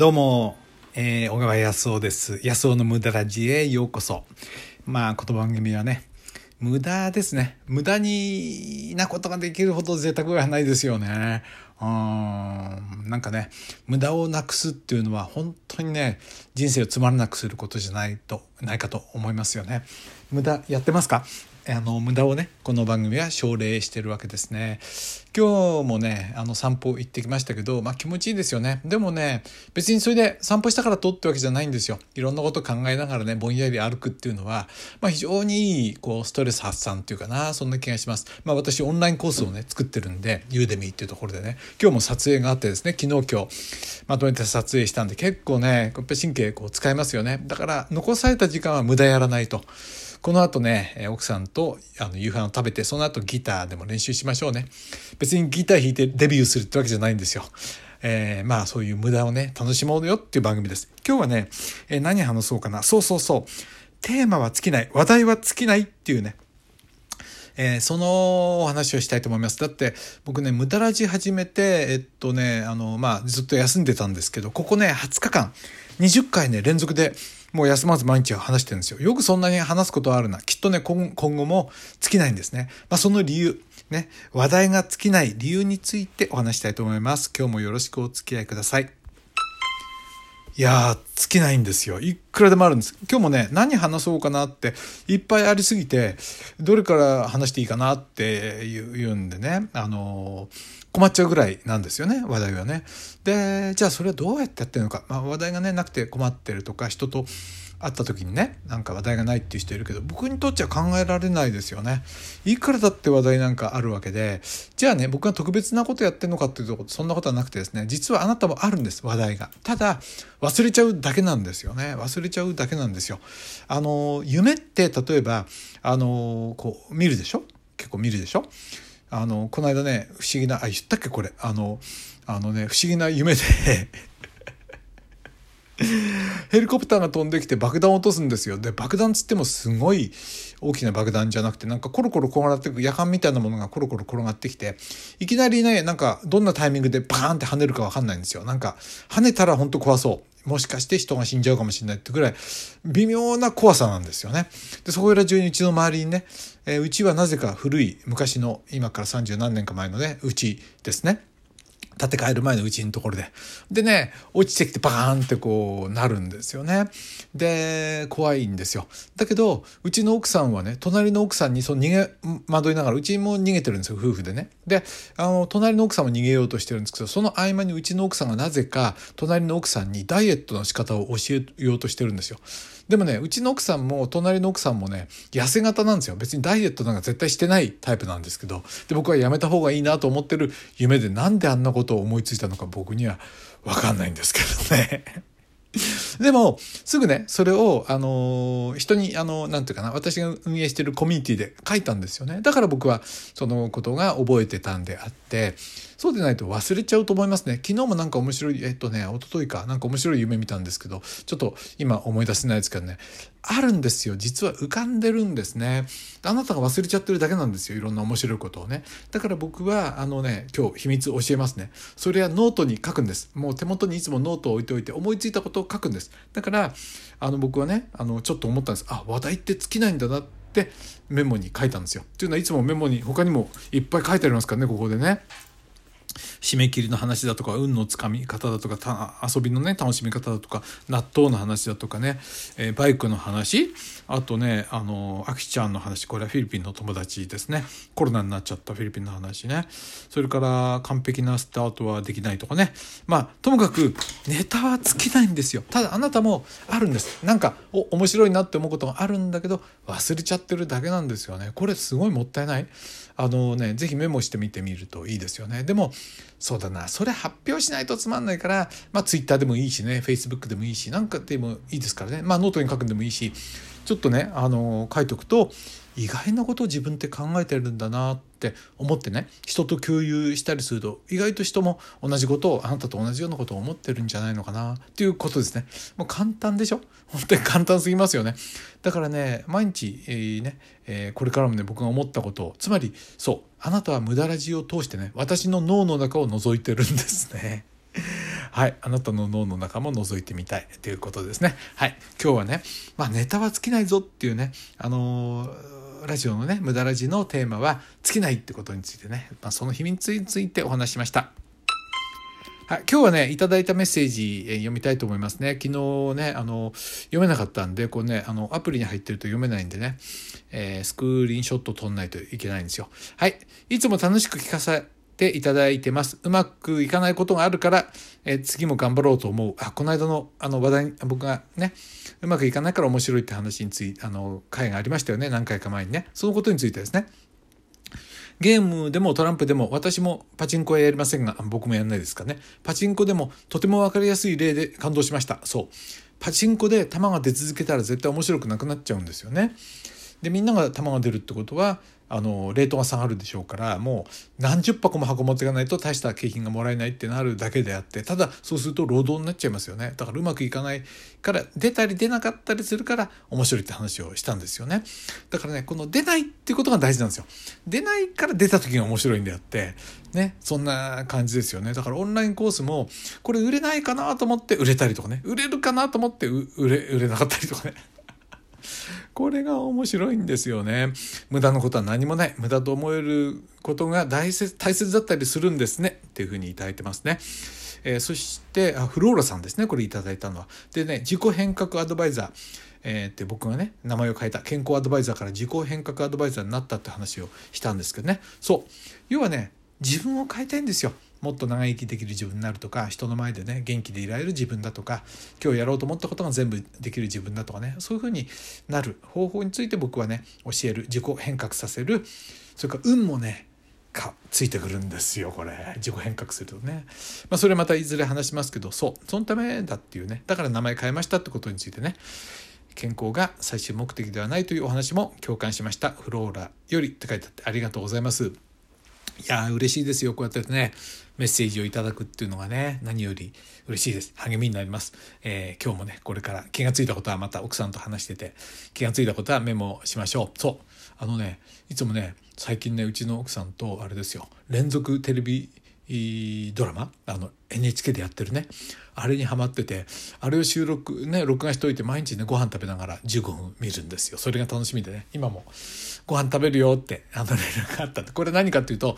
どうも、えー、小川康夫です。康夫の無駄ラジへようこそ。まあ、この番組はね、無駄ですね。無駄になことができるほど贅沢はないですよね。うん、なんかね、無駄をなくすっていうのは本当にね、人生をつまらなくすることじゃないと、ないかと思いますよね。無駄やってますか？あの無駄をねこの番組は奨励してるわけですね。今日もねあの散歩行ってきましたけどまあ気持ちいいですよね。でもね別にそれで散歩したからとってわけじゃないんですよ。いろんなこと考えながらねぼんやり歩くっていうのは、まあ、非常にいいこうストレス発散っていうかなそんな気がします。まあ私オンラインコースをね作ってるんでユーデミーっていうところでね今日も撮影があってですね昨日今日まとめて撮影したんで結構ねやっぱ神経こう使いますよね。だから残された時間は無駄やらないと。この後ね奥さんとあの夕飯を食べてその後ギターでも練習しましょうね。別にギター弾いてデビューするってわけじゃないんですよ。えー、まあそういう無駄をね楽しもうよっていう番組です。今日はね、えー、何話そうかな。そうそうそう。テーマは尽きない。話題は尽きないっていうね。えー、そのお話をしたいと思います。だって僕ね、無駄ラジ始めて、えっとね、あの、まあ、ずっと休んでたんですけど、ここね、20日間、20回ね、連続でもう休まず毎日話してるんですよ。よくそんなに話すことはあるな。きっとね、今後も尽きないんですね。まあ、その理由、ね、話題が尽きない理由についてお話したいと思います。今日もよろしくお付き合いください。いやー、尽きないんですよ。いくらでもあるんです。今日もね、何話そうかなっていっぱいありすぎて、どれから話していいかなって言うんでね、あのー、困っちゃうぐらいなんですよね、話題はね。で、じゃあそれはどうやってやってるのか。まあ、話題がね、なくて困ってるとか、人と会った時にねなんか話題がないっていう人いるけど僕にとっちゃ考えられないですよね。いくらだって話題なんかあるわけでじゃあね僕が特別なことやってるのかっていうとそんなことはなくてですね実はあなたもあるんです話題が。ただ忘れちゃうだけなんですよね。忘れちゃうだけなんですよ。あの夢って例えばあのこう見るでしょ？結構見るでしょ？あのこの間ね不思議なあ言ったっけこれ。あのあのね不思議な夢で ヘリコプターが飛んできて爆弾を落とすんですよ。で、爆弾つってもすごい大きな爆弾じゃなくて、なんかコロコロ転がっていく夜間みたいなものがコロコロ転がってきて、いきなりね、なんかどんなタイミングでバーンって跳ねるかわかんないんですよ。なんか跳ねたら本当怖そう。もしかして人が死んじゃうかもしれないってぐらい微妙な怖さなんですよね。で、そこら中にうちの周りにね、えー、うちはなぜか古い昔の今から三十何年か前のね、うちですね。建て替える前のうちのところで。でね、落ちてきてバーンってこうなるんですよね。で、怖いんですよ。だけど、うちの奥さんはね、隣の奥さんにその逃げ惑いながら、うちも逃げてるんですよ、夫婦でね。で、あの、隣の奥さんも逃げようとしてるんですけど、その合間にうちの奥さんがなぜか、隣の奥さんにダイエットの仕方を教えようとしてるんですよ。でもね、うちの奥さんも隣の奥さんもね、痩せ型なんですよ。別にダイエットなんか絶対してないタイプなんですけど、で、僕はやめた方がいいなと思ってる夢でなんであんなことを思いついたのか僕にはわかんないんですけどね。でも、すぐね、それを、あの、人に、あの、なんていうかな、私が運営してるコミュニティで書いたんですよね。だから僕は、そのことが覚えてたんであって、そうでないと忘れちゃうと思いますね。昨日もなんか面白い、えっとね、一昨日か、なんか面白い夢見たんですけど、ちょっと今思い出せないですけどね、あるんですよ。実は浮かんでるんですね。あなたが忘れちゃってるだけなんですよ。いろんな面白いことをね。だから僕は、あのね、今日秘密教えますね。それはノートに書くんです。もう手元にいつもノートを置いておいて、思いついたことを書くんです。だから、あの僕はね、あの、ちょっと思ったんです。あ、話題って尽きないんだなってメモに書いたんですよ。っていうのはいつもメモに他にもいっぱい書いてありますからね、ここでね。締め切りの話だとか運のつかみ方だとか遊びのね楽しみ方だとか納豆の話だとかね、えー、バイクの話あとねあのあきちゃんの話これはフィリピンの友達ですね。コロナになっちゃったフィリピンの話ね。それから完璧なスタートはできないとかね。まあともかくネタは尽きないんですよ。ただあなたもあるんです。なんかお面白いなって思うことがあるんだけど忘れちゃってるだけなんですよね。これすごいもったいない。あのね是非メモしてみてみるといいですよね。でもそうだな。それ発表しないとつまんないからまあ Twitter でもいいしね Facebook でもいいしなんかでもいいですからね。まあノートに書くんでもいいしちょっとねあの書いとくと意外なことを自分って考えてるんだなって思ってね人と共有したりすると意外と人も同じことをあなたと同じようなことを思ってるんじゃないのかなっていうことですねもう簡単でしょ？本当に簡単すぎますよねだからね毎日、えー、ね、えー、これからもね僕が思ったことをつまりそうあなたは無駄ラジを通してね私の脳の中を覗いてるんですね はい。あなたの脳の中も覗いてみたいということですね。はい。今日はね、まあネタは尽きないぞっていうね、あのー、ラジオのね、無駄ラジのテーマは尽きないってことについてね、まあ、その秘密についてお話しました。はい、今日はね、いただいたメッセージ、え読みたいと思いますね。昨日ね、あの、読めなかったんで、こうね、あの、アプリに入ってると読めないんでね、えー、スクリーンショット撮んないといけないんですよ。はい。いつも楽しく聞かさていただいてます。うまくいかないことがあるから、え、次も頑張ろうと思う。あ、この間のあの話題、僕がね、うまくいかないから面白いって話について、あの、回がありましたよね。何回か前にね。そのことについてですね。ゲームでもトランプでも私もパチンコはやりませんが、僕もやんないですかね。パチンコでもとても分かりやすい例で感動しました。そう。パチンコで球が出続けたら絶対面白くなくなっちゃうんですよね。で、みんなが球が出るってことは、あのレートが下がるでしょうからもう何十箱も箱持っていかないと大した景品がもらえないってなるだけであってただそうすると労働になっちゃいますよね。だからうまくいかないから出たり出なかったりするから面白いって話をしたんですよね。だからねこの出ないっていうことが大事なんですよ。出ないから出た時が面白いんであってねそんな感じですよね。だからオンラインコースもこれ売れないかなと思って売れたりとかね。売れるかなと思って売れ売れなかったりとかね。これが面白いんですよね。無駄なことは何もない。無駄と思えることが大切大切だったりするんですね。っていうふうにいただいてますね。えー、そしてあ、フローラさんですね。これいただいたのは。でね、自己変革アドバイザー。えー、って僕がね名前を変えた健康アドバイザーから自己変革アドバイザーになったって話をしたんですけどねそう要はね自分を変えたいんですよもっと長生きできる自分になるとか人の前でね元気でいられる自分だとか今日やろうと思ったことが全部できる自分だとかねそういうふうになる方法について僕はね教える自己変革させるそれから運もねかついてくるんですよこれ。自己変革するとね、まあ、それまたいずれ話しますけどそうそのためだっていうねだから名前変えましたってことについてね健康が最終目的ではないというお話も共感しました。フローラよりって書いてあってありがとうございます。いや嬉しいですよ。こうやってねメッセージをいただくっていうのがね何より嬉しいです。励みになります、えー、今日もねこれから気が付いたことはまた奥さんと話してて気が付いたことはメモしましょう。そう。あのねいつもね最近ねうちの奥さんとあれですよ。連続テレビドラマあの NHK でやってるねあれにハマっててあれを収録ね録画しといて毎日ねご飯食べながら15分見るんですよそれが楽しみでね今もご飯食べるよってあの連絡があったこれ何かっていうと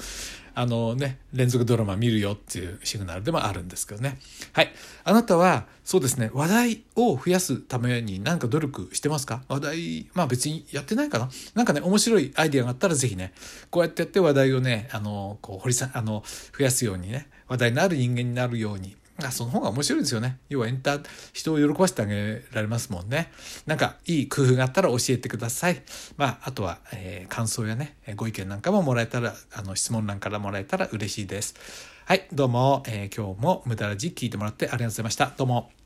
あのね、連続ドラマ見るよっていうシグナルでもあるんですけどね。はい。あなたは、そうですね、話題を増やすために何か努力してますか？話題、まあ別にやってないかな？なんかね、面白いアイディアがあったら是非ね、こうやってやって話題をね、あの、こう、掘りさ、あの、増やすようにね、話題のある人間になるようにあその方が面白いですよね。要はエンター、人を喜ばせてあげられますもんね。なんかいい工夫があったら教えてください。まあ、あとは、えー、感想やね、ご意見なんかももらえたら、あの、質問欄からもらえたら嬉しいです。はい、どうも、えー、今日も無駄な字聞いてもらってありがとうございました。どうも。